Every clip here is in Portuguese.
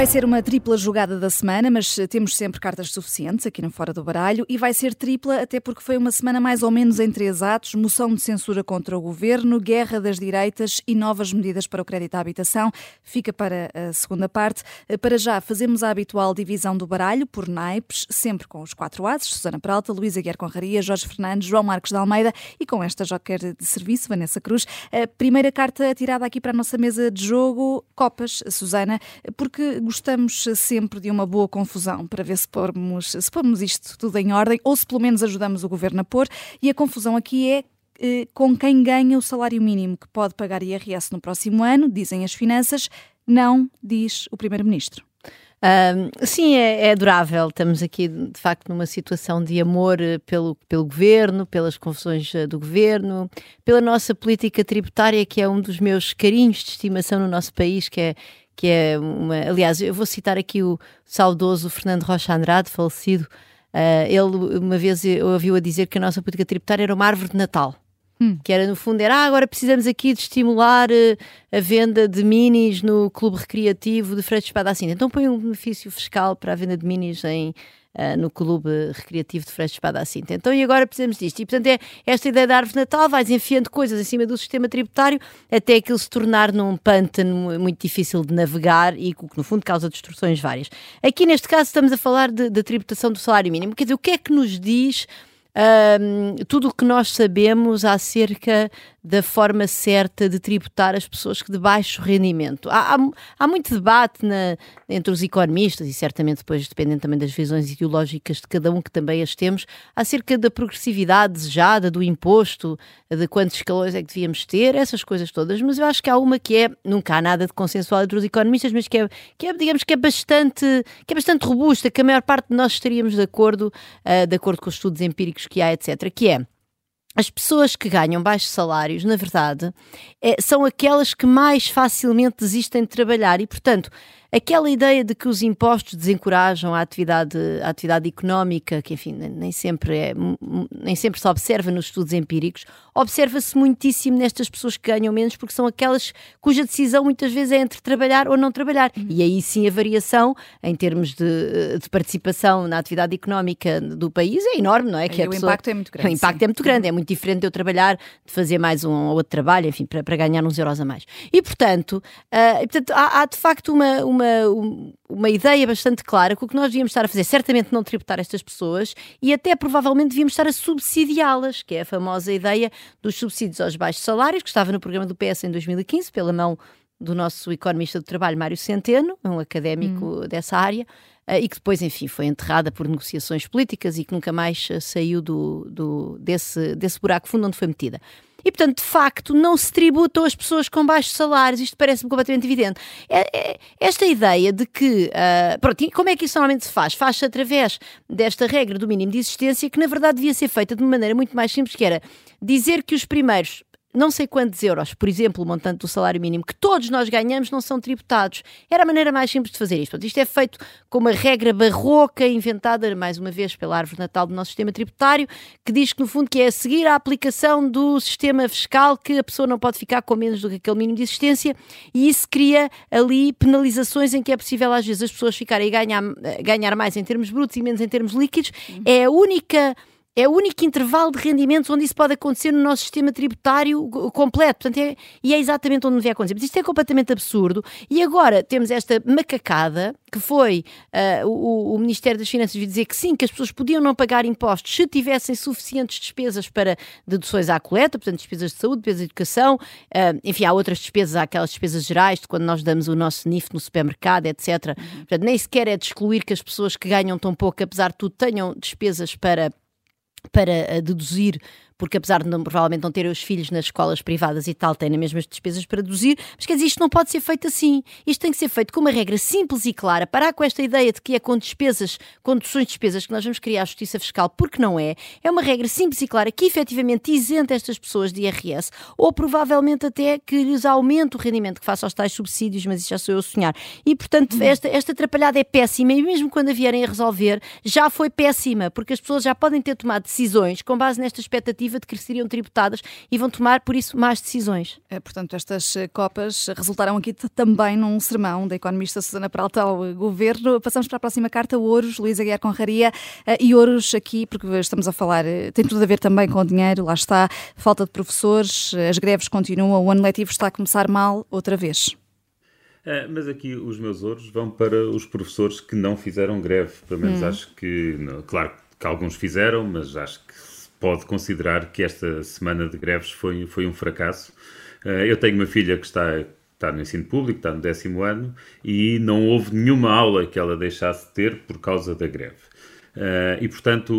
Vai ser uma tripla jogada da semana, mas temos sempre cartas suficientes aqui no Fora do Baralho e vai ser tripla até porque foi uma semana mais ou menos em três atos: moção de censura contra o governo, guerra das direitas e novas medidas para o crédito à habitação. Fica para a segunda parte. Para já, fazemos a habitual divisão do baralho por naipes, sempre com os quatro ases: Susana Peralta, Luísa Guerra Conraria, Jorge Fernandes, João Marcos de Almeida e com esta joker de serviço, Vanessa Cruz. A primeira carta tirada aqui para a nossa mesa de jogo: Copas, Susana, porque gostamos sempre de uma boa confusão para ver se pomos, se pomos isto tudo em ordem ou se pelo menos ajudamos o governo a pôr. E a confusão aqui é eh, com quem ganha o salário mínimo que pode pagar IRS no próximo ano, dizem as finanças, não diz o Primeiro-Ministro. Um, sim, é, é, adorável. Estamos aqui, de facto, numa situação de amor eh, pelo, pelo governo, pelas confusões eh, do governo, pela nossa política tributária, que é um dos meus carinhos de estimação no nosso país, que é que é uma. Aliás, eu vou citar aqui o saudoso Fernando Rocha Andrade, falecido. Uh, ele uma vez ouviu a dizer que a nossa política tributária era uma árvore de Natal. Hum. Que era, no fundo, era ah, agora precisamos aqui de estimular uh, a venda de minis no clube recreativo de Espada assim. Então põe um benefício fiscal para a venda de minis em uh, no Clube Recreativo de Freixo Espada à Cinta. Então, e agora precisamos disto. E, portanto, é esta ideia da árvore de Natal, vais enfiando coisas em cima do sistema tributário até aquilo se tornar num pântano muito difícil de navegar e que, no fundo, causa destruções várias. Aqui, neste caso, estamos a falar da tributação do salário mínimo. Quer dizer, o que é que nos diz um, tudo o que nós sabemos acerca da forma certa de tributar as pessoas de baixo rendimento. Há, há, há, muito debate na, entre os economistas e certamente depois dependendo também das visões ideológicas de cada um que também as temos, acerca da progressividade desejada do imposto, de quantos escalões é que devíamos ter, essas coisas todas, mas eu acho que há uma que é, nunca há nada de consensual entre os economistas, mas que é, que é digamos que é bastante, que é bastante robusta, que a maior parte de nós estaríamos de acordo, uh, de acordo com os estudos empíricos que há, etc., que é as pessoas que ganham baixos salários, na verdade, é, são aquelas que mais facilmente desistem de trabalhar e, portanto, aquela ideia de que os impostos desencorajam a atividade, a atividade económica, que enfim, nem sempre, é, nem sempre se observa nos estudos empíricos, observa-se muitíssimo nestas pessoas que ganham menos, porque são aquelas cuja decisão muitas vezes é entre trabalhar ou não trabalhar. Uhum. E aí sim a variação em termos de, de, participação na atividade económica do país é enorme, não é? Que o pessoa, impacto é muito grande. O impacto sim. é muito grande, é muito diferente de eu trabalhar, de fazer mais um ou outro trabalho, enfim, para, para ganhar uns euros a mais. E portanto, uh, portanto há, há de facto uma, uma uma, uma ideia bastante clara que o que nós devíamos estar a fazer, certamente não tributar estas pessoas e até provavelmente devíamos estar a subsidiá-las, que é a famosa ideia dos subsídios aos baixos salários, que estava no programa do PS em 2015, pela mão do nosso economista do trabalho, Mário Centeno, um académico hum. dessa área, eh, e que depois, enfim, foi enterrada por negociações políticas e que nunca mais eh, saiu do, do, desse, desse buraco fundo onde foi metida. E, portanto, de facto, não se tributam as pessoas com baixos salários. Isto parece-me completamente evidente. É, é, esta ideia de que. Uh, pronto, como é que isso normalmente se faz? Faz-se através desta regra do mínimo de existência, que na verdade devia ser feita de uma maneira muito mais simples, que era dizer que os primeiros não sei quantos euros, por exemplo, o montante do salário mínimo, que todos nós ganhamos, não são tributados. Era a maneira mais simples de fazer isto. Portanto, isto é feito com uma regra barroca inventada, mais uma vez, pela árvore natal do nosso sistema tributário, que diz que, no fundo, que é seguir a aplicação do sistema fiscal que a pessoa não pode ficar com menos do que aquele mínimo de existência e isso cria ali penalizações em que é possível, às vezes, as pessoas ficarem a ganhar, a ganhar mais em termos brutos e menos em termos líquidos. É a única é o único intervalo de rendimentos onde isso pode acontecer no nosso sistema tributário completo. Portanto, é, e é exatamente onde devia acontecer. Mas isto é completamente absurdo. E agora temos esta macacada que foi uh, o, o, Ministério das Finanças dizer que sim, que as pessoas podiam não pagar impostos se tivessem suficientes despesas para deduções à coleta, portanto, despesas de saúde, despesas de educação, uh, enfim, há outras despesas, há aquelas despesas gerais de quando nós damos o nosso NIF no supermercado, etc. Uhum. Portanto, nem sequer é de excluir que as pessoas que ganham tão pouco, apesar de tudo, tenham despesas para para eh, deduzir porque apesar de não, provavelmente não terem os filhos nas escolas privadas e tal, têm as mesmas despesas para deduzir, mas quer dizer, isto não pode ser feito assim. Isto tem que ser feito com uma regra simples e clara, parar com esta ideia de que é com despesas, com deduções de despesas que nós vamos criar a justiça fiscal, porque não é. É uma regra simples e clara que efetivamente isenta estas pessoas de IRS, ou provavelmente até que lhes aumente o rendimento que faça aos tais subsídios, mas isso já sou eu a sonhar. E portanto, hum. esta, esta atrapalhada é péssima, e mesmo quando a vierem a resolver, já foi péssima, porque as pessoas já podem ter tomado decisões com base nesta expectativa expectativa de que seriam tributadas e vão tomar, por isso, más decisões. É, portanto, estas copas resultaram aqui também num sermão da economista Susana Peralta ao governo. Passamos para a próxima carta, Ouros, Luísa Guiar Conraria. E Ouros aqui, porque estamos a falar, tem tudo a ver também com o dinheiro, lá está, falta de professores, as greves continuam, o ano letivo está a começar mal outra vez. É, mas aqui os meus ouros vão para os professores que não fizeram greve. Pelo menos hum. acho que, claro que alguns fizeram, mas acho pode considerar que esta semana de greves foi, foi um fracasso. É, eu tenho uma filha que está, está no ensino público, está no décimo ano, e não houve nenhuma aula que ela deixasse de ter por causa da greve. Uh, e, portanto,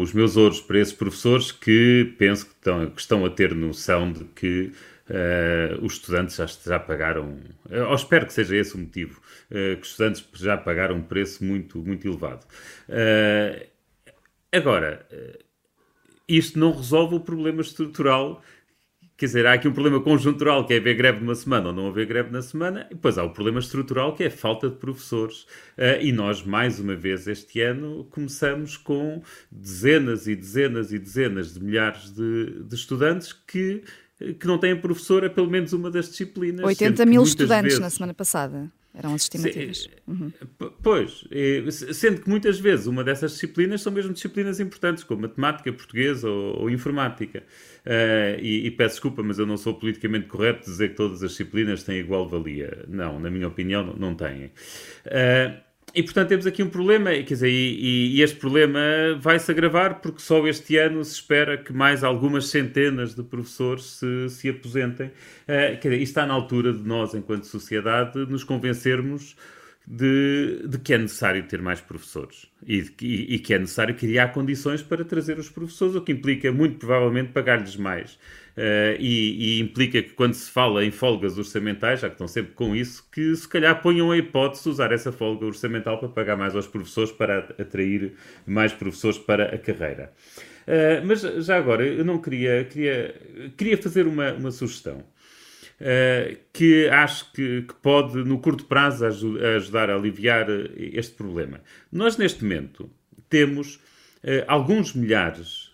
os meus ouros para esses professores que penso que estão, que estão a ter noção de que Uh, os estudantes já, já pagaram, ou espero que seja esse o motivo, uh, que os estudantes já pagaram um preço muito, muito elevado. Agora, isto não resolve o problema estrutural. Quer dizer, há aqui um problema conjuntural, que é haver greve numa semana ou não haver greve na semana, e depois há o problema estrutural, que é a falta de professores. e nós, mais uma vez, este ano, começamos com dezenas e dezenas e dezenas de milhares de, de estudantes que que não têm professor a pelo menos uma das disciplinas. 80 mil estudantes vezes... na semana passada. Eram as estimativas. Uhum. Pois, sendo que muitas vezes uma dessas disciplinas são mesmo disciplinas importantes, como matemática, portuguesa ou, ou informática. Uh, e, e, peço desculpa, mas eu não sou politicamente correto dizer que todas as disciplinas têm igual valia. Não, na minha opinião, não têm. Uh, e portanto temos aqui um problema, quer dizer, e, e, este problema vai-se agravar porque só este ano se espera que mais algumas centenas de professores se, se aposentem. Uh, quer dizer, isto está na altura de nós, enquanto sociedade, nos convencermos de, de que é necessário ter mais professores e, e, e, que é necessário criar condições para trazer os professores, o que implica muito provavelmente pagar-lhes mais. Uh, e, e, implica que quando se fala em folgas orçamentais, já que estão sempre com isso, que se calhar ponham a hipótese de usar essa folga orçamental para pagar mais aos professores, para atrair mais professores para a carreira. Uh, mas já agora, eu não queria, queria, queria fazer uma, uma sugestão. Uh, que acho que, que, pode, no curto prazo, ajudar a aliviar este problema. Nós, neste momento, temos uh, alguns milhares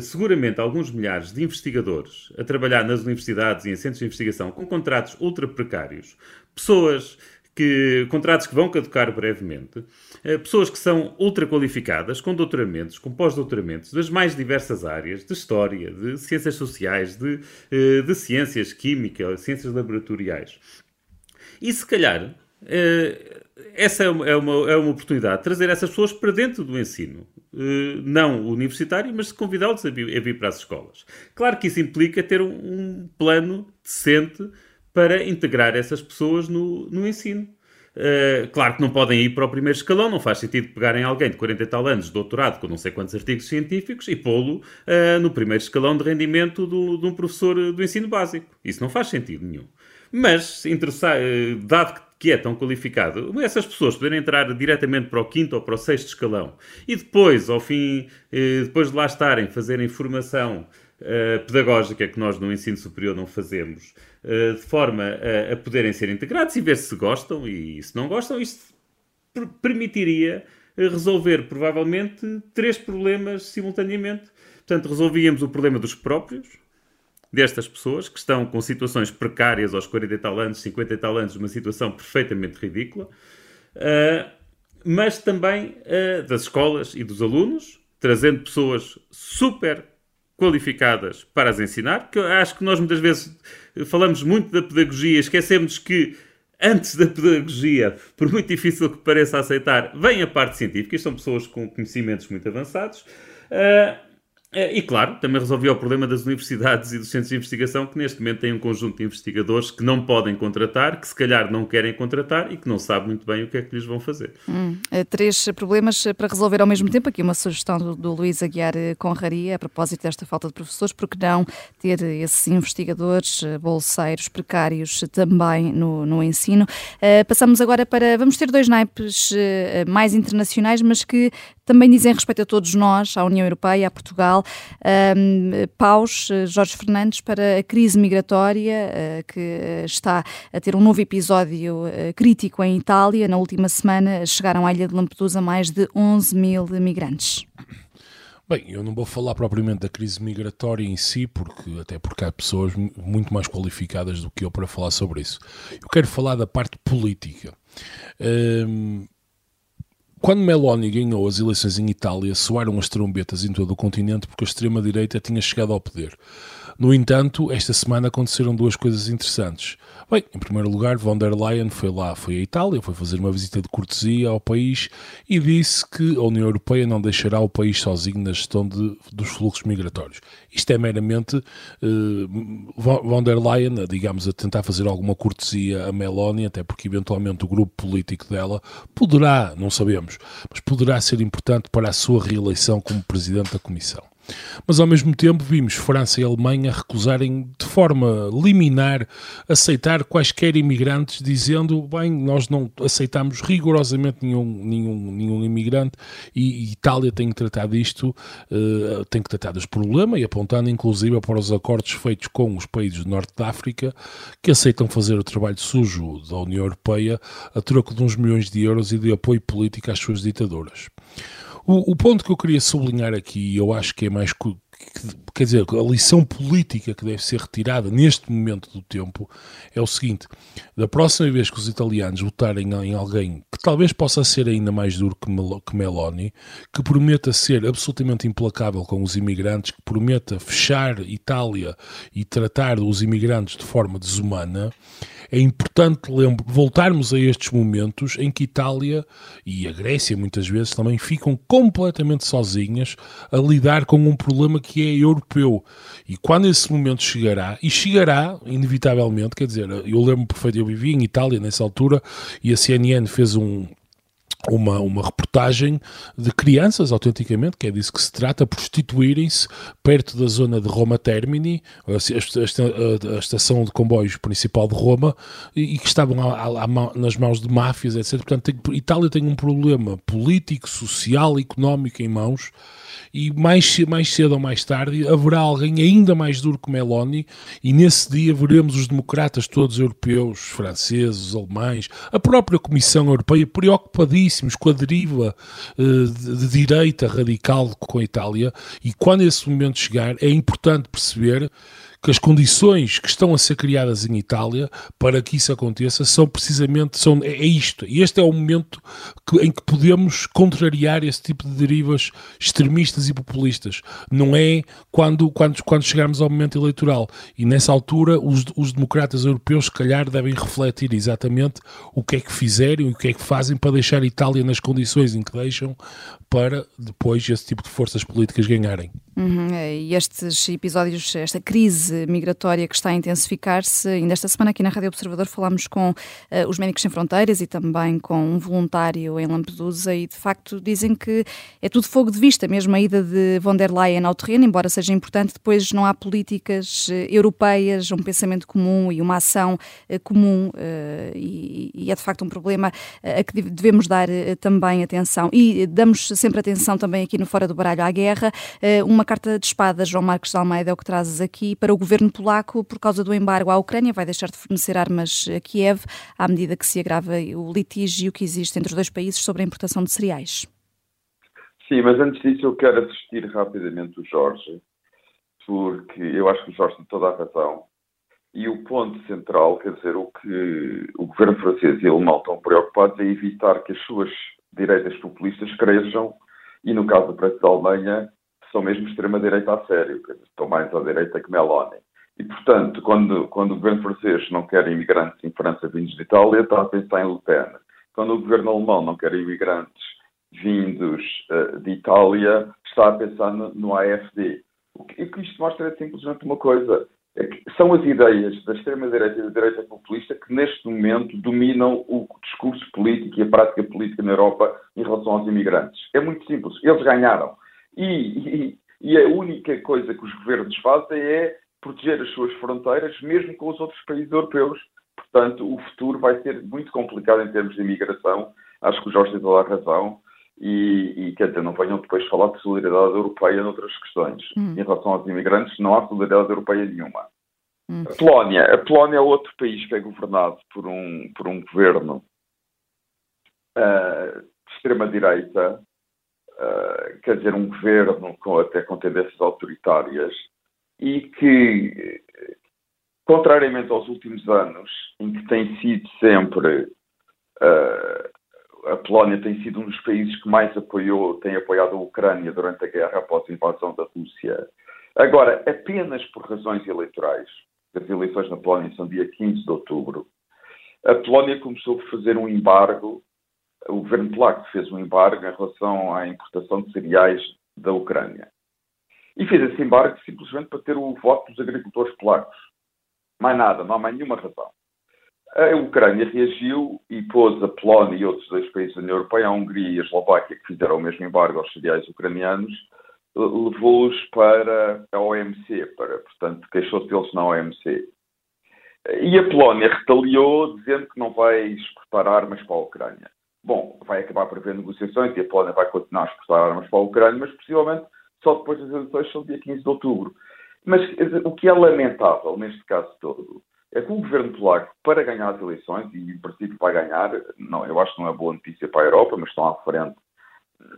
seguramente alguns milhares de investigadores a trabalhar nas universidades e em centros de investigação com contratos ultra precários, pessoas que contratos que vão caducar brevemente, eh, pessoas que são ultra qualificadas, com doutoramentos, com pós-doutoramentos, das mais diversas áreas, de história, de ciências sociais, de, eh, de ciências químicas, ciências laboratoriais. E se calhar eh, essa é uma, é uma, é uma oportunidade de trazer essas pessoas para dentro do ensino. Não universitário, mas convidá-los a, vir, para as escolas. Claro que isso implica ter um plano decente para integrar essas pessoas no, no ensino. Uh, claro que não podem ir para o primeiro escalão, não faz sentido pegarem alguém de 40 e tal anos, de doutorado, com não sei quantos artigos científicos, e pô-lo uh, no primeiro escalão de rendimento do, de um professor do ensino básico. Isso não faz sentido nenhum. Mas, dado que que é tão qualificado, essas pessoas poderem entrar diretamente para o quinto ou para o sexto escalão e depois, ao fim, eh, depois de lá estarem, fazerem formação uh, pedagógica que nós no ensino superior não fazemos, uh, de forma a, a, poderem ser integrados e ver se gostam e se não gostam, isto permitiria resolver provavelmente três problemas simultaneamente. Portanto, resolvíamos o problema dos próprios, destas pessoas que estão com situações precárias aos 40 e tal anos, 50 e tal anos, uma situação perfeitamente ridícula, uh, mas também uh, das escolas e dos alunos, trazendo pessoas super qualificadas para as ensinar, que eu acho que nós muitas vezes falamos muito da pedagogia, esquecemos que antes da pedagogia, por muito difícil que pareça aceitar, vem a parte científica, e são pessoas com conhecimentos muito avançados. Uh, e claro, também resolveu o problema das universidades e dos centros de investigação, que neste momento têm um conjunto de investigadores que não podem contratar, que se calhar não querem contratar e que não sabem muito bem o que é que lhes vão fazer. Hum, é, três problemas para resolver ao mesmo tempo. Aqui uma sugestão do, do Luís Aguiar eh, Conraria, a propósito desta falta de professores, porque não ter esses investigadores, eh, bolseiros, precários também no, no ensino. Uh, passamos agora para. Vamos ter dois naipes mais internacionais, mas que também dizem respeito a todos nós, à União Europeia, a Portugal. Um, paus, Jorge Fernandes, para a crise migratória, uh, que está a ter um novo episódio uh, crítico em Itália. Na última semana chegaram à ilha de Lampedusa mais de 11 mil migrantes. Bem, eu não vou falar propriamente da crise migratória em si, porque até porque há pessoas muito mais qualificadas do que eu para falar sobre isso. Eu quero falar da parte política. Um, quando Meloni ganhou as eleições em Itália, soaram as trombetas em todo o continente porque a extrema-direita tinha chegado ao poder. No entanto, esta semana aconteceram duas coisas interessantes. Bem, em primeiro lugar, von der Leyen foi lá, foi à Itália, foi fazer uma visita de cortesia ao país e disse que a União Europeia não deixará o país sozinho na gestão de, dos fluxos migratórios. Isto é meramente uh, von der Leyen, digamos, a tentar fazer alguma cortesia a Meloni, até porque eventualmente o grupo político dela poderá, não sabemos, mas poderá ser importante para a sua reeleição como Presidente da Comissão. Mas ao mesmo tempo vimos França e Alemanha recusarem de forma liminar aceitar quaisquer imigrantes, dizendo, bem, nós não aceitamos rigorosamente nenhum, nenhum, nenhum imigrante e, Itália tem que tratar disto, uh, tem que tratar deste problema e apontando inclusive para os acordos feitos com os países do Norte da África que aceitam fazer o trabalho sujo da União Europeia a troco de uns milhões de euros e de apoio político às suas ditaduras. O, o, ponto que eu queria sublinhar aqui, eu acho que é mais. Quer dizer, a lição política que deve ser retirada neste momento do tempo é o seguinte: da próxima vez que os italianos votarem em alguém que talvez possa ser ainda mais duro que, Mel que Meloni, que prometa ser absolutamente implacável com os imigrantes, que prometa fechar Itália e tratar os imigrantes de forma desumana, é importante voltarmos a estes momentos em que Itália e a Grécia muitas vezes também ficam completamente sozinhas a lidar com um problema que é europeu. E quando esse momento chegará, e chegará inevitavelmente, quer dizer, eu lembro perfeito, eu vivi em Itália nessa altura e a CNN fez um, uma, uma reportagem de crianças, autenticamente, que é disso que se trata, prostituírem-se perto da zona de Roma Termini, a, estação de comboios principal de Roma, e, que estavam nas mãos de máfias, etc. Portanto, tem, Itália tem um problema político, social, económico em mãos e mais, mais cedo ou mais tarde haverá alguém ainda mais duro que Meloni e nesse dia veremos os democratas todos europeus, franceses, alemães, a própria Comissão Europeia preocupadíssimos com a deriva de, de direita radical com a Itália e quando esse momento chegar é importante perceber que as condições que estão a ser criadas em Itália para que isso aconteça são precisamente são, é, é isto. E este é o momento que, em que podemos contrariar esse tipo de derivas extremistas e populistas. Não é quando, quando, quando chegarmos ao momento eleitoral. E nessa altura, os, os democratas europeus, se calhar, devem refletir exatamente o que é que fizeram e o que é que fazem para deixar a Itália nas condições em que deixam para depois esse tipo de forças políticas ganharem. Uhum, é, estes episódios, esta crise migratória que está a intensificar-se, ainda esta semana aqui na Rádio Observador falámos com uh, os Médicos Sem Fronteiras e também com um voluntário em Lampedusa e de facto dizem que é tudo fogo de vista, mesmo a ida de von der Leyen ao terreno, embora seja importante, depois não há políticas uh, europeias, um pensamento comum e uma ação uh, comum e, e, é de facto um problema a que devemos dar também atenção. E damos sempre atenção também aqui no Fora do Baralho à Guerra, uma carta de espada, João Marcos de Almeida, é o que trazes aqui, para o governo polaco por causa do embargo à Ucrânia. Vai deixar de fornecer armas a Kiev à medida que se agrava o litígio que existe entre os dois países sobre a importação de cereais. Sim, mas antes disso eu quero assistir rapidamente o Jorge, porque eu acho que o Jorge tem toda a razão. E o ponto central, quer dizer, o que o governo francês e alemão estão preocupados é evitar que as suas direitas populistas cresçam e, no caso do preço da Alemanha, são mesmo extrema-direita a sério, estão mais à direita que Meloni. E, portanto, quando, quando o governo francês não quer imigrantes em França vindos de Itália, está a pensar em Le Pen. Quando o governo alemão não quer imigrantes vindos uh, de Itália, está a pensar no, no AFD. O que, o que isto mostra é simplesmente uma coisa. É são as ideias da extrema-direita e da direita populista que, neste momento, dominam o discurso político e a prática política na Europa em relação aos imigrantes. É muito simples. Eles ganharam. E, e, e, a única coisa que os governos fazem é proteger as suas fronteiras, mesmo com os outros países europeus. Portanto, o futuro vai ser muito complicado em termos de imigração. Acho que o Jorge tem toda a razão. E, e, quer dizer, não venham depois falar de solidariedade europeia noutras questões. Hum. Em relação aos imigrantes, não há solidariedade europeia nenhuma. Hum. A Polónia. A Polónia é outro país que é governado por um, por um governo uh, de extrema-direita uh, quer dizer, um governo com, até com tendências autoritárias e que, contrariamente aos últimos anos, em que tem sido sempre uh, a Polónia tem sido um dos países que mais apoiou, tem apoiado a Ucrânia durante a guerra após a invasão da Rússia. Agora, apenas por razões eleitorais, as eleições na Polónia são dia 15 de outubro, a Polónia começou a fazer um embargo, o governo polaco fez um embargo em relação à importação de cereais da Ucrânia. E fez esse embargo simplesmente para ter o voto dos agricultores polacos. Mais nada, não há mais nenhuma razão. A Ucrânia reagiu e pôs a Polónia e outros dois países da União Europeia, a Hungria e a Eslováquia, que fizeram o mesmo embargo aos cereais ucranianos, levou-os para a OMC, para, portanto, queixou-se deles na OMC. E a Polónia retaliou, dizendo que não vai exportar armas para a Ucrânia. Bom, vai acabar por haver negociações e a Polónia vai continuar a exportar armas para a Ucrânia, mas possivelmente só depois das eleições, são dia 15 de outubro. Mas o que é lamentável neste caso todo é que o governo polaco, para ganhar as eleições, e em princípio vai ganhar, não, eu acho que não é boa notícia para a Europa, mas estão à frente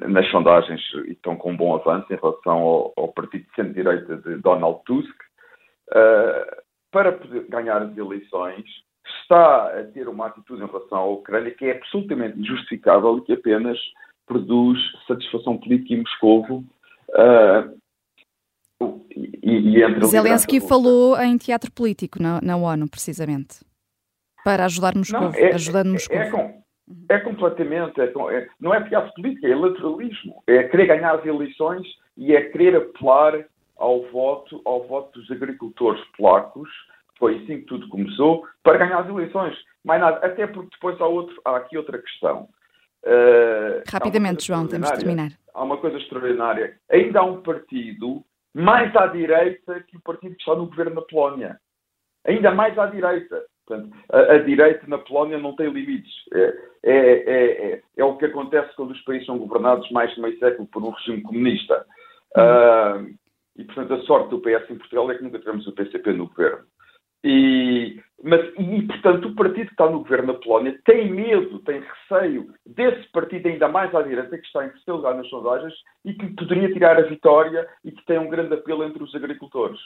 nas sondagens e estão com um bom avanço em relação ao, ao partido de centro-direita de Donald Tusk, uh, para poder ganhar as eleições, está a ter uma atitude em relação à Ucrânia que é absolutamente injustificável e que apenas produz satisfação política em Moscovo. Uh, e, e Zelensky falou em teatro político na, na ONU, precisamente, para ajudar Moscou, não, é, ajudando. É, é, é completamente, é, é, não é teatro político, é eleitoralismo. É querer ganhar as eleições e é querer apelar ao voto, ao voto dos agricultores polacos, foi assim que tudo começou, para ganhar as eleições. Mais nada, até porque depois há, outro, há aqui outra questão. Uh, Rapidamente, João, temos de terminar. Há uma coisa extraordinária. Ainda há um partido mais à direita que o partido que está no governo da Polónia. Ainda mais à direita. Portanto, a, a, direita na Polónia não tem limites. É, é, é, é, é o que acontece quando os países são governados mais de meio século por um regime comunista. Uh, e, portanto, a sorte do PS em Portugal é que nunca tivemos o PCP no governo. E, mas, e, portanto, o partido que está no governo da Polónia tem medo, tem receio desse partido ainda mais à direita, que está em terceiro lugar nas sondagens e que poderia tirar a vitória e que tem um grande apelo entre os agricultores.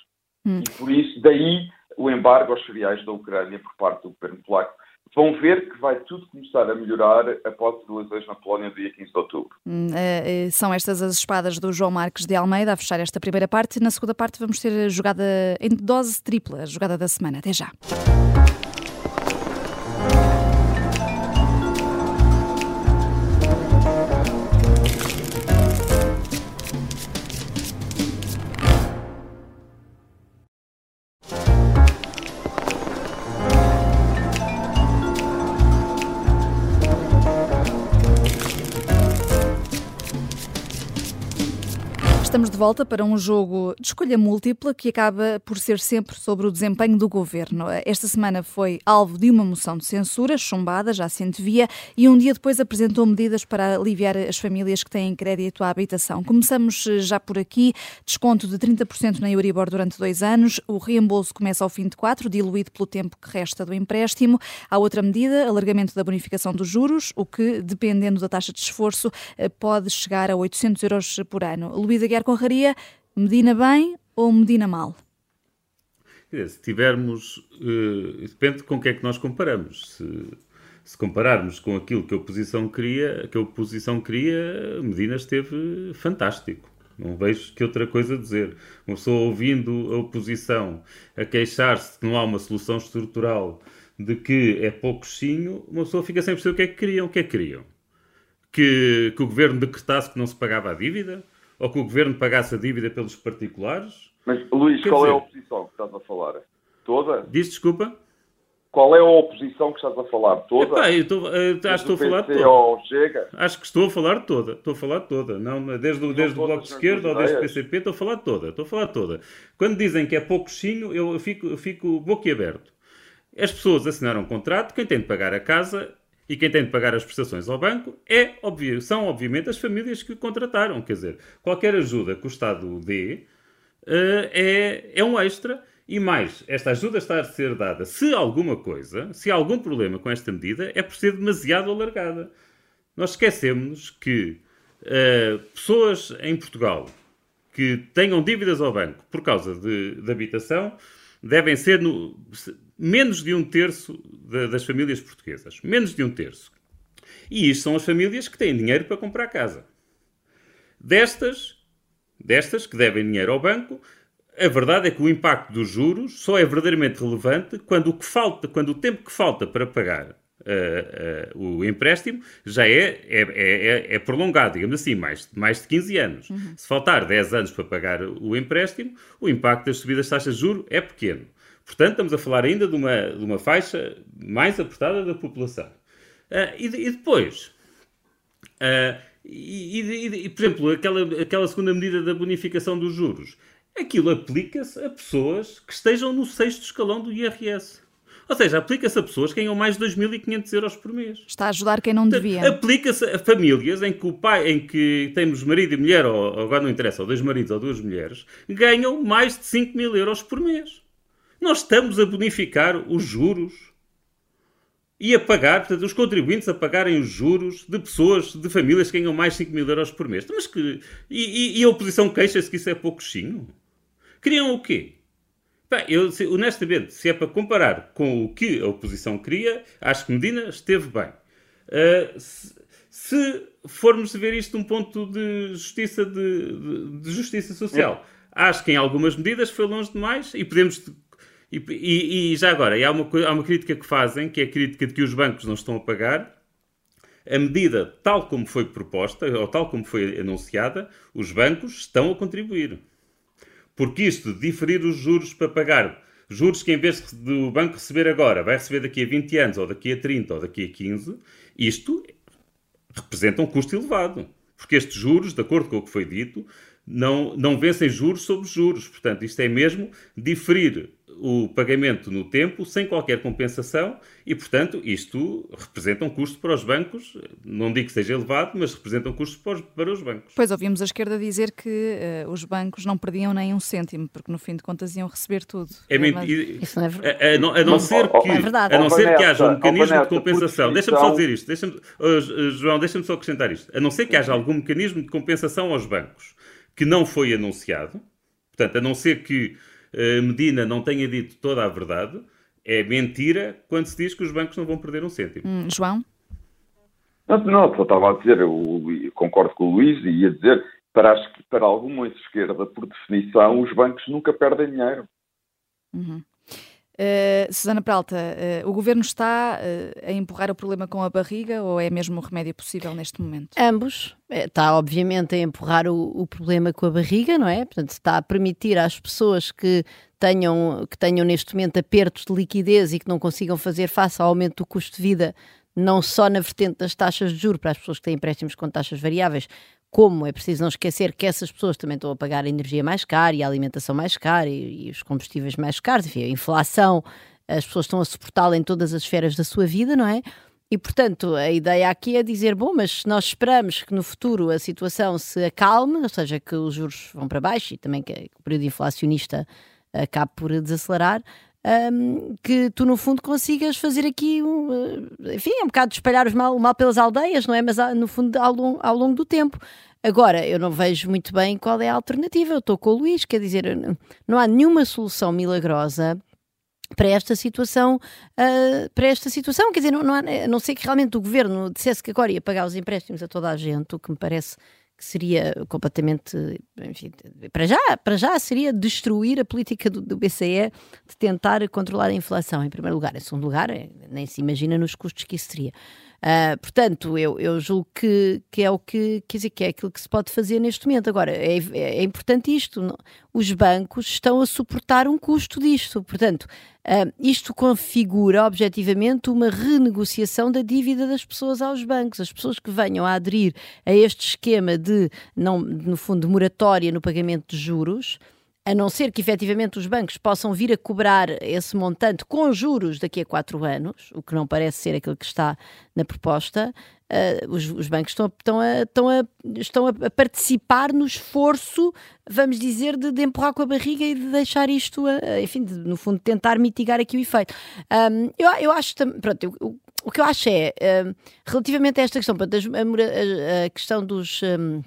Hum. E por isso, daí o embargo aos cereais da Ucrânia por parte do governo polaco. Vão ver que vai tudo começar a melhorar após as eleições na Polónia, dia 15 de outubro. Hum, é, são estas as espadas do João Marques de Almeida a fechar esta primeira parte. Na segunda parte vamos ter jogada em dose tripla, a jogada da semana. Até já. Estamos de volta para um jogo de escolha múltipla que acaba por ser sempre sobre o desempenho do governo. Esta semana foi alvo de uma moção de censura, chumbada, já se antevia, e um dia depois apresentou medidas para aliviar as famílias que têm crédito à habitação. Começamos eh, já por aqui: desconto de 30% na Euribor durante dois anos, o reembolso começa ao fim de quatro, diluído pelo tempo que resta do empréstimo. Há outra medida, alargamento da bonificação dos juros, o que, dependendo da taxa de esforço, eh, pode chegar a 800 euros por ano. Luísa Guerra Conraria, Medina bem ou Medina mal? Se tivermos, uh, depende com o que é que nós comparamos. Se, se, compararmos com aquilo que a oposição queria, que a oposição queria, Medina esteve fantástico. Não vejo que outra coisa dizer. Uma pessoa ouvindo a oposição a queixar-se que não há uma solução estrutural, de que é pouco chinho, uma pessoa fica sem perceber o que é que queriam. O que é que queriam? Que, que o governo decretasse que não se pagava a dívida? Ou que o governo pagasse a dívida pelos particulares. Mas, Luís, Quer qual dizer, é a oposição que estás a falar? Toda? Diz desculpa? Qual é a oposição que estás a falar? Toda? Epá, eu estou, eu acho que estou a falar toda. Ou chega? Acho que estou a falar toda. Estou a falar toda. Não, desde, o, desde o Bloco de Esquerda ou desde o PCP, estou a falar toda. Estou a falar toda. Quando dizem que é pouco chinho, eu fico, eu fico boquiaberto. As pessoas assinaram um contrato, quem tem de pagar a casa e quem tem de pagar as prestações ao banco é, são, obviamente, as famílias que o contrataram. Quer dizer, qualquer ajuda que o Estado dê uh, é, é um extra. E mais, esta ajuda está a ser dada se alguma coisa, se há algum problema com esta medida, é por ser demasiado alargada. Nós esquecemos que uh, pessoas em Portugal que tenham dívidas ao banco por causa de, de habitação devem ser no, menos de um terço de, das famílias portuguesas. Menos de um terço. E isto são as famílias que têm dinheiro para comprar casa. Destas, destas que devem dinheiro ao banco, a verdade é que o impacto dos juros só é verdadeiramente relevante quando o que falta, quando o tempo que falta para pagar Uh, uh, o empréstimo já é, é, é, é, prolongado, digamos assim, mais, mais de 15 anos. Uhum. Se faltar 10 anos para pagar o empréstimo, o impacto das subidas de taxas de juros é pequeno. Portanto, estamos a falar ainda de uma, de uma faixa mais apertada da população. Uh, e, e, depois, e, e, e, por exemplo, aquela, aquela segunda medida da bonificação dos juros, aquilo aplica-se a pessoas que estejam no sexto escalão do IRS. Ou seja, aplica-se a pessoas que ganham mais de 2.500 euros por mês. Está a ajudar quem não devia. Aplica-se a famílias em que o pai, em que temos marido e mulher, ou agora não interessa, ou dois maridos ou duas mulheres, ganham mais de 5 mil euros por mês. Nós estamos a bonificar os juros e a pagar, portanto, os contribuintes a pagarem os juros de pessoas, de famílias que ganham mais de 5 mil euros por mês. Mas que, e, e, e a oposição queixa-se que isso é pouco chinho? Queriam o quê? Bem, eu, honestamente, se é para comparar com o que a oposição queria, acho que Medina esteve bem. Uh, se, se, formos ver isto de um ponto de justiça, de, de, de justiça social, é. acho que em algumas medidas foi longe demais e podemos. E, e, e já agora, há uma, há uma crítica que fazem, que é a crítica de que os bancos não estão a pagar. A medida, tal como foi proposta, ou tal como foi anunciada, os bancos estão a contribuir. Porque isto, diferir os juros para pagar, juros que em vez do banco receber agora, vai receber daqui a 20 anos, ou daqui a 30, ou daqui a 15, isto representa um custo elevado. Porque estes juros, de acordo com o que foi dito, não, não vencem juros sobre juros. Portanto, isto é mesmo diferir o pagamento no tempo sem qualquer compensação e, portanto, isto representa um custo para os bancos. Não digo que seja elevado, mas representa um custo para os, para os bancos. Pois ouvimos a esquerda dizer que uh, os bancos não perdiam nem um cêntimo, porque no fim de contas iam receber tudo. É mentira. Isso não é verdade. A, a, não, a não ser que, é verdade. A não ser que haja um mecanismo de compensação. Deixa-me só dizer isto. Deixa uh, João, deixa-me só acrescentar isto. A não ser que haja algum mecanismo de compensação aos bancos que não foi anunciado, portanto, a não ser que Medina não tenha dito toda a verdade, é mentira quando se diz que os bancos não vão perder um cêntimo. Hum, João? Não, não, só estava a dizer, eu, eu concordo com o Luís e ia dizer, para, as, para alguma esquerda, por definição, os bancos nunca perdem dinheiro. Uhum. Uh, Susana Peralta, uh, o governo está uh, a empurrar o problema com a barriga ou é mesmo o remédio possível neste momento? Ambos. Está, obviamente, a empurrar o, o, problema com a barriga, não é? Portanto, está a permitir às pessoas que tenham, que tenham neste momento apertos de liquidez e que não consigam fazer face ao aumento do custo de vida, não só na vertente das taxas de juros para as pessoas que têm empréstimos com taxas variáveis, como é preciso não esquecer que essas pessoas também estão a pagar a energia mais cara e a alimentação mais cara e, e os combustíveis mais caros, enfim, a inflação, as pessoas estão a suportá-la em todas as esferas da sua vida, não é? E, portanto, a ideia aqui é dizer, bom, mas nós esperamos que no futuro a situação se acalme, ou seja, que os juros vão para baixo e também que o período inflacionista acabe por desacelerar, um, que tu no fundo consigas fazer aqui, um, eh, enfim, é um bocado de espalhar os mal, o mal pelas aldeias, não é? Mas ah, no fundo ao longo, ao longo do tempo. Agora, eu não vejo muito bem qual é a alternativa. Eu estou com o Luís, quer dizer, não há nenhuma solução milagrosa para esta situação, uh, para esta situação, quer dizer, não, não, há, a não ser que realmente o governo dissesse que agora ia pagar os empréstimos a toda a gente, o que me parece que seria completamente, enfim, para já, para já seria destruir a política do, do, BCE de tentar controlar a inflação, em primeiro lugar. Em segundo lugar, é, nem se imagina nos custos que isso teria. Uh, portanto, eu, eu julgo que, que é o que, quer dizer, que é aquilo que se pode fazer neste momento. Agora, é, é, importante isto: não? os bancos estão a suportar um custo disto. Portanto, uh, isto configura objetivamente uma renegociação da dívida das pessoas aos bancos. As pessoas que venham a aderir a este esquema de, não, no fundo, de moratória no pagamento de juros a não ser que efetivamente os bancos possam vir a cobrar esse montante com juros daqui a quatro anos, o que não parece ser aquilo que está na proposta, uh, os, os, bancos estão, estão, a, estão, a, estão a participar no esforço, vamos dizer, de, de, empurrar com a barriga e de deixar isto, a, enfim, de, no fundo, tentar mitigar aqui o efeito. Um, eu, eu acho, pronto, eu, eu o que eu acho é, relativamente a esta questão, a, a, questão dos. Um,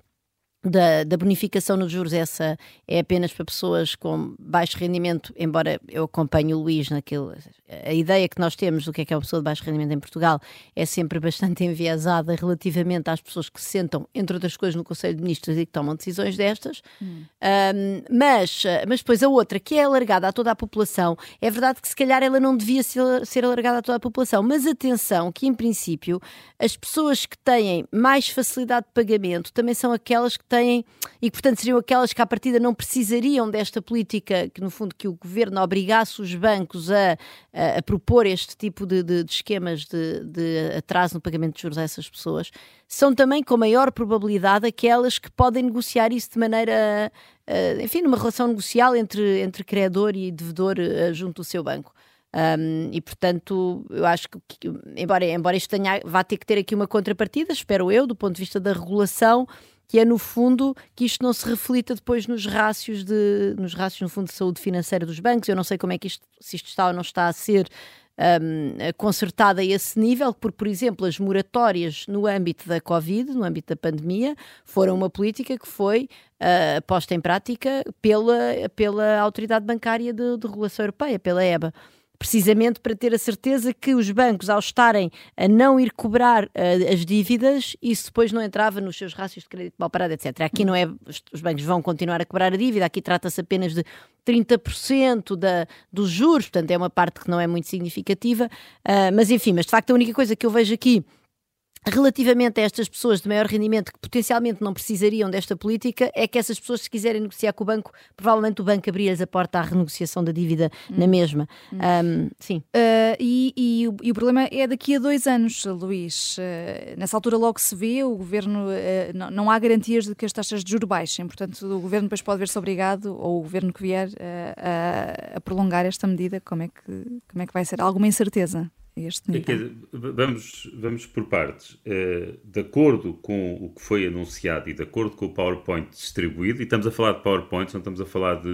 da, da, bonificação nos juros, essa é apenas para pessoas com baixo rendimento, embora eu acompanhe o Luís naquele. A ideia que nós temos do que é que é uma pessoa de baixo rendimento em Portugal é sempre bastante enviesada relativamente às pessoas que se sentam, entre outras coisas, no Conselho de Ministros e que tomam decisões destas. Hum. Um, mas, mas depois a outra, que é alargada a toda a população, é verdade que se calhar ela não devia ser, ser alargada a toda a população, mas atenção que, em princípio, as pessoas que têm mais facilidade de pagamento também são aquelas que têm, e portanto seriam aquelas que à partida não precisariam desta política, que no fundo que o governo obrigasse os bancos a, a, a propor este tipo de, de, de esquemas de, de, atraso no pagamento de juros a essas pessoas, são também com maior probabilidade aquelas que podem negociar isso de maneira, uh, enfim, numa relação negocial entre, entre credor e devedor uh, junto do seu banco. Um, e portanto, eu acho que, embora, embora isto tenha, vá ter que ter aqui uma contrapartida, espero eu, do ponto de vista da regulação, que é no fundo que isto não se reflita depois nos rácios de nos rácios no fundo de saúde financeira dos bancos. Eu não sei como é que isto se isto está ou não está a ser um, consertada a esse nível, porque, por exemplo, as moratórias no âmbito da Covid, no âmbito da pandemia, foram uma política que foi uh, posta em prática pela, pela Autoridade Bancária de, de Regulação Europeia, pela EBA precisamente para ter a certeza que os bancos, ao estarem a não ir cobrar uh, as dívidas, isso depois não entrava nos seus rácios de crédito mal parado, etc. Aqui não é, os bancos vão continuar a cobrar a dívida, aqui trata-se apenas de 30% da, dos juros, portanto é uma parte que não é muito significativa, uh, mas enfim, mas de facto a única coisa que eu vejo aqui Relativamente a estas pessoas de maior rendimento que potencialmente não precisariam desta política, é que essas pessoas, se quiserem negociar com o banco, provavelmente o banco abria-lhes a porta à renegociação da dívida hum. na mesma. Hum. Um, sim. Uh, e, e, o, e, o, problema é daqui a dois anos, Luís. Uh, nessa altura logo se vê, o governo uh, não, não, há garantias de que as taxas de juros baixem, portanto, o governo depois pode ver-se obrigado, ou o governo que vier, a, a prolongar esta medida. Como é, que, como é que vai ser? Há alguma incerteza? Este nível? vamos, vamos por partes. Uh, de acordo com o que foi anunciado e de acordo com o PowerPoint distribuído, e estamos a falar de PowerPoint, não estamos a falar de,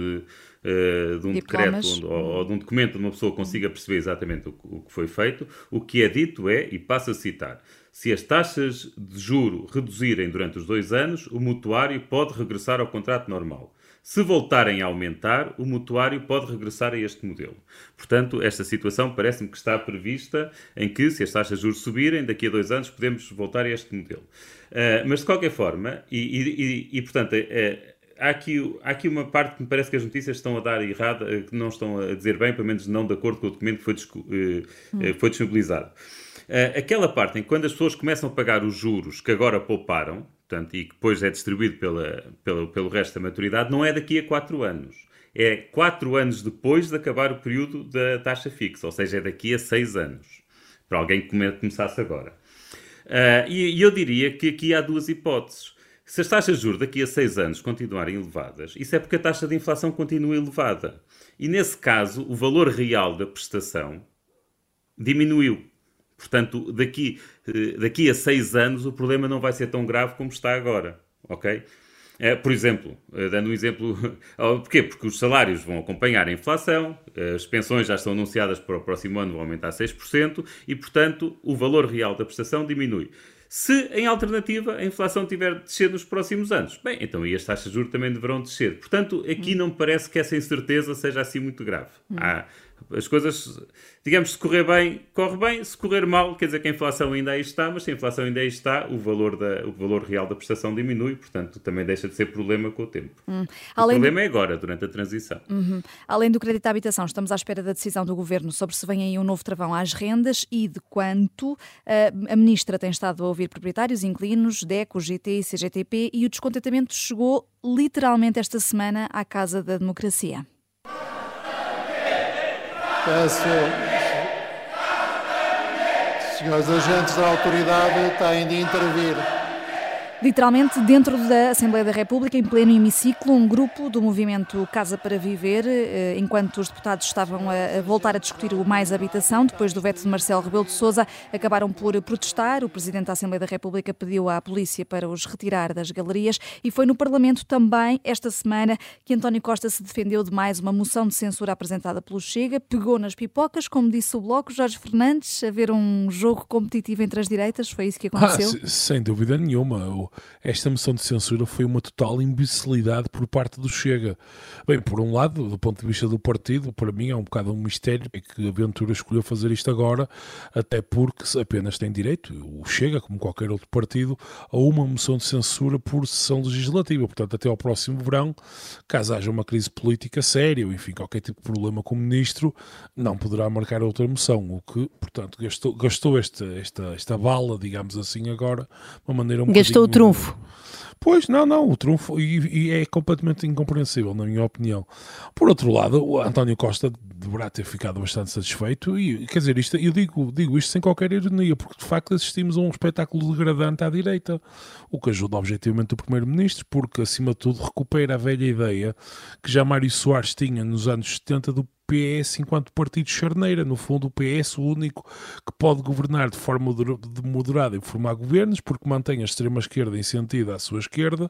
uh, de um Diplomas. decreto ou, de um documento onde uma pessoa consiga perceber exatamente o, o que foi feito, o que é dito é, e passo a citar, se as taxas de juro reduzirem durante os dois anos, o mutuário pode regressar ao contrato normal. Se voltarem a aumentar, o mutuário pode regressar a este modelo. Portanto, esta situação parece-me que está prevista em que, se as taxas de juros subirem, daqui a dois anos podemos voltar a este modelo. Uh, mas, de qualquer forma, e, e, e portanto, é, há aqui, há aqui uma parte que me parece que as notícias estão a dar errada, que não estão a dizer bem, pelo menos não de acordo com o documento que foi, uh, foi disponibilizado. Uh, aquela parte em que quando as pessoas começam a pagar os juros que agora pouparam, portanto, e que depois é distribuído pela, pela, pelo resto da maturidade, não é daqui a 4 anos. É 4 anos depois de acabar o período da taxa fixa, ou seja, é daqui a 6 anos, para alguém que começasse agora. Uh, e, e eu diria que aqui há duas hipóteses. Se as taxas de juros daqui a 6 anos continuarem elevadas, isso é porque a taxa de inflação continua elevada. E nesse caso, o valor real da prestação diminuiu. Portanto, daqui, eh, daqui a seis anos o problema não vai ser tão grave como está agora, ok? Eh, por exemplo, eh, dando um exemplo, porquê? Porque os salários vão acompanhar a inflação, as pensões já estão anunciadas para o próximo ano vão aumentar 6% e, portanto, o valor real da prestação diminui. Se, em alternativa, a inflação tiver de descer nos próximos anos, bem, então aí as taxas de juros também deverão descer. Portanto, aqui não me parece que essa incerteza seja assim muito grave. Há, as coisas, digamos, se correr bem, corre bem, se correr mal, quer dizer que a inflação ainda aí está, mas se a inflação ainda aí está, o valor, da, o valor real da prestação diminui, portanto também deixa de ser problema com o tempo. Hum. O problema do... é agora, durante a transição. Uhum. Além do crédito à habitação, estamos à espera da decisão do Governo sobre se vem aí um novo travão às rendas e de quanto. Uh, a Ministra tem estado a ouvir proprietários, inquilinos, DECO, GT e CGTP e o descontentamento chegou literalmente esta semana à Casa da Democracia. Peço. Senhores agentes da autoridade têm de intervir. Literalmente, dentro da Assembleia da República, em pleno hemiciclo, um grupo do movimento Casa para Viver, eh, enquanto os deputados estavam a voltar a discutir o mais habitação, depois do veto de Marcelo Rebelo de Sousa, acabaram por protestar. O Presidente da Assembleia da República pediu à polícia para os retirar das galerias. E foi no Parlamento também, esta semana, que António Costa se defendeu de mais uma moção de censura apresentada pelo Chega, pegou nas pipocas, como disse o Bloco, Jorge Fernandes, a ver um jogo competitivo entre as direitas, foi isso que aconteceu? Ah, sem dúvida nenhuma esta moção de censura foi uma total imbecilidade por parte do Chega. Bem, por um lado, do ponto de vista do partido, para mim é um bocado um mistério que a Ventura escolheu fazer isto agora, até porque apenas tem direito, o Chega, como qualquer outro partido, a uma moção de censura por sessão legislativa. Portanto, até ao próximo verão, caso haja uma crise política séria, ou enfim, qualquer tipo de problema com o ministro, não poderá marcar outra moção, o que, portanto, gastou, gastou esta, esta, esta bala, digamos assim, agora, de uma maneira um Gastou trunfo. Pois, não, não, o trunfo e, e, é completamente incompreensível, na minha opinião. Por outro lado, o António Costa deverá ter ficado bastante satisfeito e, quer dizer, isto, eu digo, digo isto sem qualquer ironia, porque de facto assistimos a um espetáculo degradante à direita, o que ajuda objetivamente o Primeiro-Ministro, porque acima de tudo recupera a velha ideia que já Mário Soares tinha nos anos 70 do PS enquanto partido charneira. No fundo, o PS o único que pode governar de forma moderada e formar governos, porque mantém a extrema-esquerda em sentido à sua esquerda,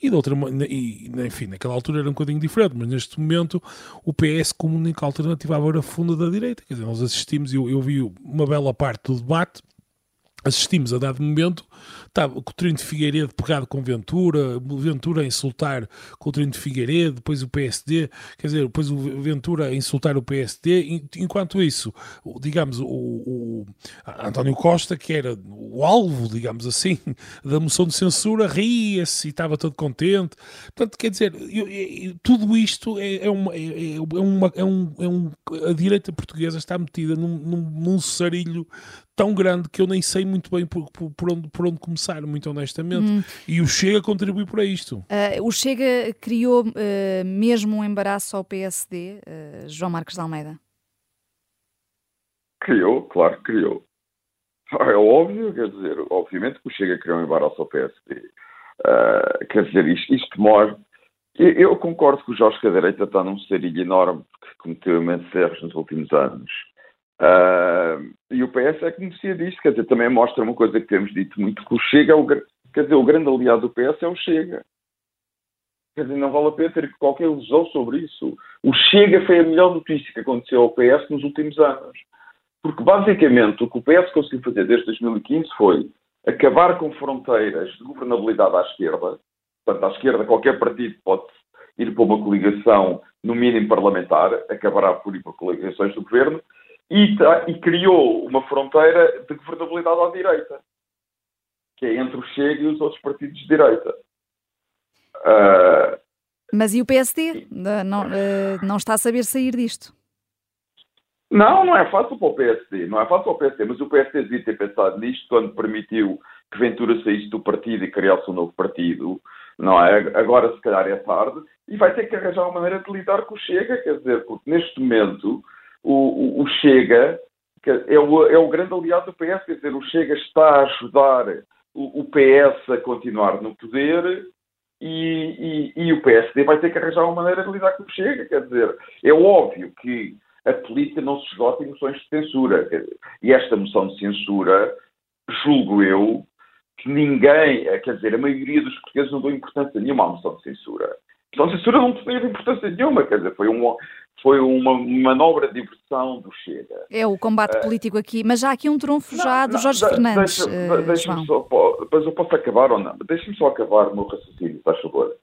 e de outra e, enfim, naquela altura era um bocadinho diferente, mas neste momento o PS como única alternativa à funda da direita. Quer dizer, nós assistimos, eu, eu vi uma bela parte do debate, assistimos a dado momento o Coutinho de Figueiredo pegado com Ventura, Ventura a insultar Coutinho de Figueiredo, depois o PSD, quer dizer, depois o Ventura a insultar o PSD, enquanto isso, digamos, o, o António Costa, que era o alvo, digamos assim, da moção de censura, ria-se e estava todo contente. Portanto, quer dizer, eu, eu, tudo isto é, é, uma, é, é, uma, é, um, é um. A direita portuguesa está metida num, num, num sarilho tão grande que eu nem sei muito bem por, por, por onde, por onde começar, muito honestamente. Hum. E o Chega contribui para isto. Uh, o Chega criou uh, mesmo um embaraço ao PSD, uh, ah, João Marcos de Almeida? Criou, claro que criou. É óbvio, quer dizer, obviamente que o Chega criou um embaraço ao PSD. quer dizer, isto, isto demora. Eu, eu concordo que o Jorge Cadeireta está num serilho enorme, porque cometeu imensos erros nos últimos anos. Uh, e o PS é que beneficia disto, quer dizer, também mostra uma coisa que temos dito muito, que o Chega, é o, quer dizer, o grande aliado do PS é o Chega. Quer dizer, não vale a pena ter qualquer ilusão sobre isso. O Chega foi a melhor notícia que aconteceu ao PS nos últimos anos. Porque, basicamente, o que o PS conseguiu fazer desde 2015 foi acabar com fronteiras de governabilidade à esquerda. Portanto, à esquerda, qualquer partido pode ir para uma coligação, no mínimo parlamentar, acabará por ir para coligações do governo e, e, criou uma fronteira de governabilidade à direita, que é entre o Chega e os outros partidos de direita. Uh, Mas e o PSD? Não, uh, não está a saber sair disto? Não, não é fácil para o PSD, não é fácil para o PSD, mas o PSD devia ter pensado nisto quando permitiu que Ventura saísse do partido e criasse um novo partido, não é? Agora se calhar é tarde e vai ter que arranjar uma maneira de lidar com o Chega, quer dizer, porque neste momento o, o, Chega é o, é o grande aliado do PS, quer dizer, o Chega está a ajudar o, o PS a continuar no poder e, e, e, o PSD vai ter que arranjar uma maneira de lidar com o Chega, quer dizer, é óbvio que a política não se esgota em moções de censura, e esta moção de censura, julgo eu, que ninguém, quer dizer, a maioria dos portugueses não dão importância nenhuma à moção de censura. A moção de censura não teve importância nenhuma, quer dizer, foi um, foi uma manobra de diversão do Chega. É o combate uh, político aqui, mas já há aqui um trunfo não, já do Jorge não, Fernandes. Deixa, uh, deixa só, mas eu posso acabar ou não? Deixa-me só acabar o meu raciocínio, faz favor.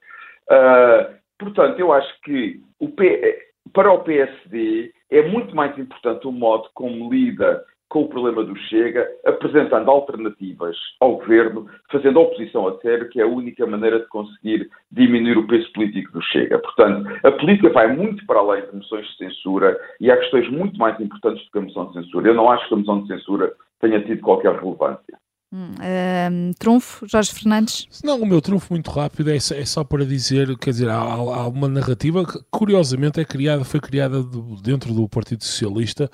Uh, portanto, eu acho que o P, para o PSD é muito mais importante o modo como lida com o problema do Chega, apresentando alternativas ao governo, fazendo oposição a sério, que é a única maneira de conseguir diminuir o peso político do Chega. Portanto, a política vai muito para além de moções de censura e há questões muito mais importantes do que a moção de censura. Eu não acho que a moção de censura tenha tido qualquer relevância. Hum, trunfo, Jorge Fernandes? Não, o meu trunfo muito rápido é, é só para dizer, quer dizer, há, há, uma narrativa que curiosamente é criada, foi criada dentro do Partido Socialista,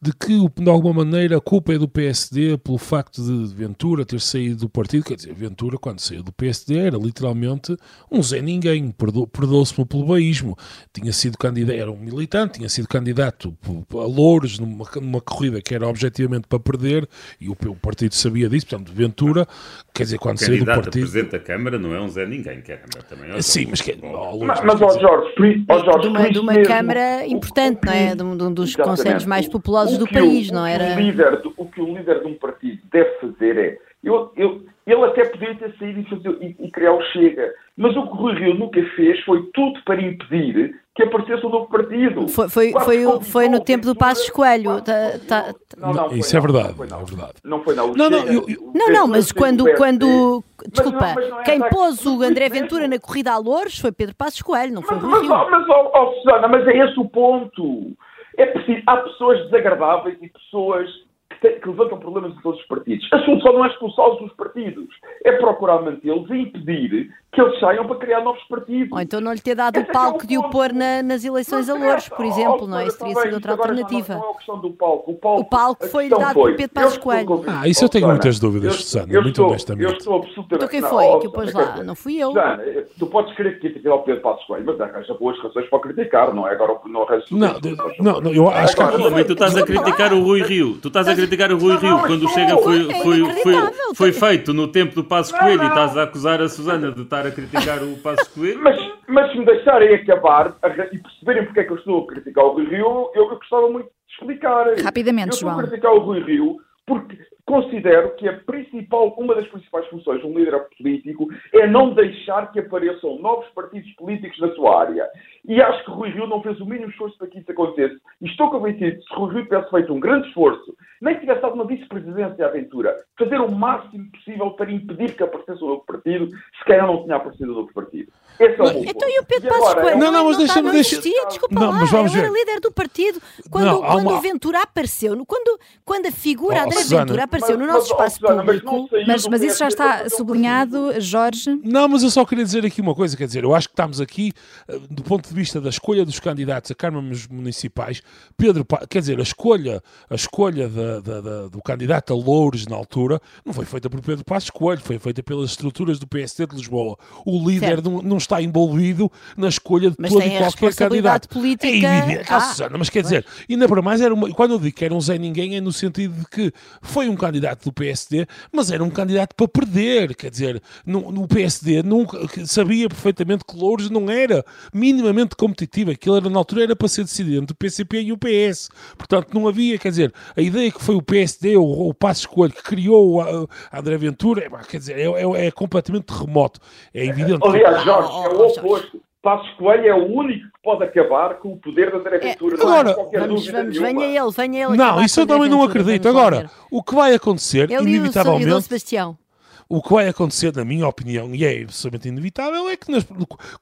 de que de alguma maneira a culpa é do PSD pelo facto de Ventura ter saído do partido, quer dizer, Ventura quando saiu do PSD era literalmente um Zé Ninguém, perdoou-se-me pelo baísmo, tinha sido candidato, era um militante, tinha sido candidato a Louros numa, numa corrida que era objetivamente para perder e o, o partido sabia disso, portanto de Ventura, quer dizer, quando saiu do partido... Presidente da Câmara não é um Zé Ninguém, que é também é Sim, mas que... Oh, mas, mas, ó Jorge, ó Jorge... De uma, de uma Câmara importante, não é? De um, um dos conselhos mais populosos do país, o, não era? O, líder, o que o líder de um partido deve fazer é... Eu, eu, ele até podia ter saído e, fazer, e, e criar o Chega, mas o que o Rui Rio nunca fez foi tudo para impedir que aparecesse um novo partido. Foi, foi, foi, foi no tempo do Passos Coelho. Tá, tá... Não, não, isso é verdade. Não, é verdade. Não foi não. Não, não, eu, eu... não, não mas quando, quando desculpa, não, é quem pôs o André Ventura na corrida a Louros foi Pedro Passos Coelho, não foi mas, Rui Rio. Mas, mas oh, oh, Susana, mas é esse o ponto. É preciso, há pessoas desagradáveis e pessoas que, que levantam problemas em todos os partidos. A solução não é expulsá-los dos partidos, é procurar mantê-los e impedir que eles saiam para criar novos partidos. Ou então não lhe ter dado Esse o palco é de o pôr na, nas eleições a Louros, por exemplo, não é? Isso teria sido outra alternativa. Não, é a questão do palco. O palco, o palco foi dado por Pedro Passos Coelho. Ah, isso eu tenho muitas dúvidas, Susana, muito honestamente. Eu estou absolutamente... Então quem foi que o pôs lá? Não fui eu. Susana, tu podes querer criticar o Pedro Passos Coelho, mas arranja boas razões para criticar, não é? Agora não arranja... Não, não, não, eu acho que... Tu estás a criticar o Rui Rio. Tu estás a criticar o Rui Rio quando chega foi, foi, foi, foi feito no tempo do Passos Coelho e estás a acusar a Susana de estar a criticar o Passos Coelho. Mas, mas se me deixarem acabar e perceberem porque é que eu estou a criticar o Rui Rio, eu, eu gostava muito de explicar. Rapidamente, João. Eu estou a criticar o Rui Rio porque considero que a principal, uma das principais funções de um líder político é não deixar que apareçam novos partidos políticos na sua área. E acho que Rui Rio não fez o mínimo esforço para que isso acontecesse. E estou convencido que se Rui Rio tivesse feito um grande esforço, nem que tivesse dado uma vice-presidência à aventura, fazer o máximo possível para impedir que aparecesse um novo partido, se calhar não tinha aparecido um novo partido. Esse é o meu Então e o Pedro Passos Coelho? Não, não, mas deixa-me... Deixa... Desculpa não, lá, mas vamos ele ver. era líder do partido quando, não, quando uma... o Ventura apareceu, quando, quando a figura oh, André Susana. Ventura apareceu mas, no nosso mas, espaço oh, público... Mas, mas isso já está sublinhado, Jorge? Não, mas eu só queria dizer aqui uma coisa, quer dizer, eu acho que estamos aqui, eh, do ponto de vista da escolha dos candidatos a câmaras municipais, Pedro, quer dizer, a escolha, a escolha da, da, da, do candidato a Louros na altura não foi feita por Pedro Passos Coelho, foi feita pelas estruturas do PSD de Lisboa. O líder não, não, está envolvido na escolha de mas todo e qualquer candidato. Política... É evidente, ah, Susana, mas quer dizer, ainda para mais, era uma, quando eu digo que era um Zé Ninguém, é no sentido de que foi um candidato do PSD, mas era um candidato para perder, quer dizer, no, no PSD nunca, sabia perfeitamente que Louros não era minimamente competitivo, aquilo era, na altura era para ser decidido entre o PCP e o PS, portanto não havia, quer dizer, a ideia que foi o PSD ou o Passo Escolho que criou a, a André Ventura, é, quer dizer, é, é, é, completamente remoto, é evidente. Aliás, Jorge, é o oposto. Passos Coelho é o único que pode acabar com o poder da André Ventura. É, agora, vamos, vamos, venha ele, venha ele. Não, isso eu também não acredito. Agora, o que vai acontecer, ele inevitavelmente. E o Sebastião. O que vai acontecer, na minha opinião, e é absolutamente inevitável, é que nas,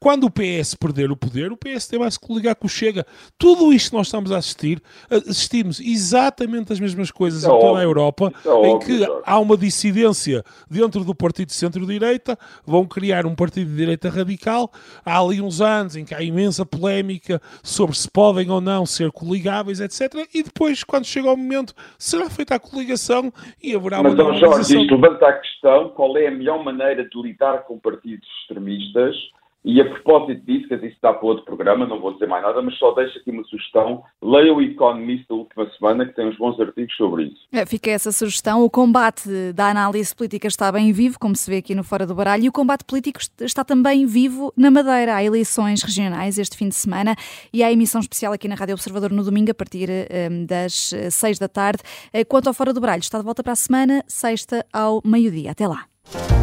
quando o PS perder o poder, o PSD vai se coligar com o Chega. Tudo isto que nós estamos a assistir, assistimos exatamente as mesmas coisas em toda a Europa, é em que há uma dissidência dentro do partido centro-direita, vão criar um partido de direita radical. Há ali uns anos em que há imensa polémica sobre se podem ou não ser coligáveis, etc. E depois, quando chega o momento, será feita a coligação e haverá Mas, uma. Mas, Jorge, isto levanta a questão qual é a melhor maneira de lidar com partidos extremistas e a propósito disso, que isso está para outro programa, não vou dizer mais nada, mas só deixo aqui uma sugestão. Leia o Economist da última semana, que tem uns bons artigos sobre isso. É, fica essa sugestão. O combate da análise política está bem vivo, como se vê aqui no Fora do Baralho, e o combate político está também vivo na Madeira. Há eleições regionais este fim de semana e há emissão especial aqui na Rádio Observador no domingo, a partir um, das seis da tarde. Eh, quanto ao Fora do Baralho, está de volta para a semana, sexta ao meio-dia. Até lá. Thank you.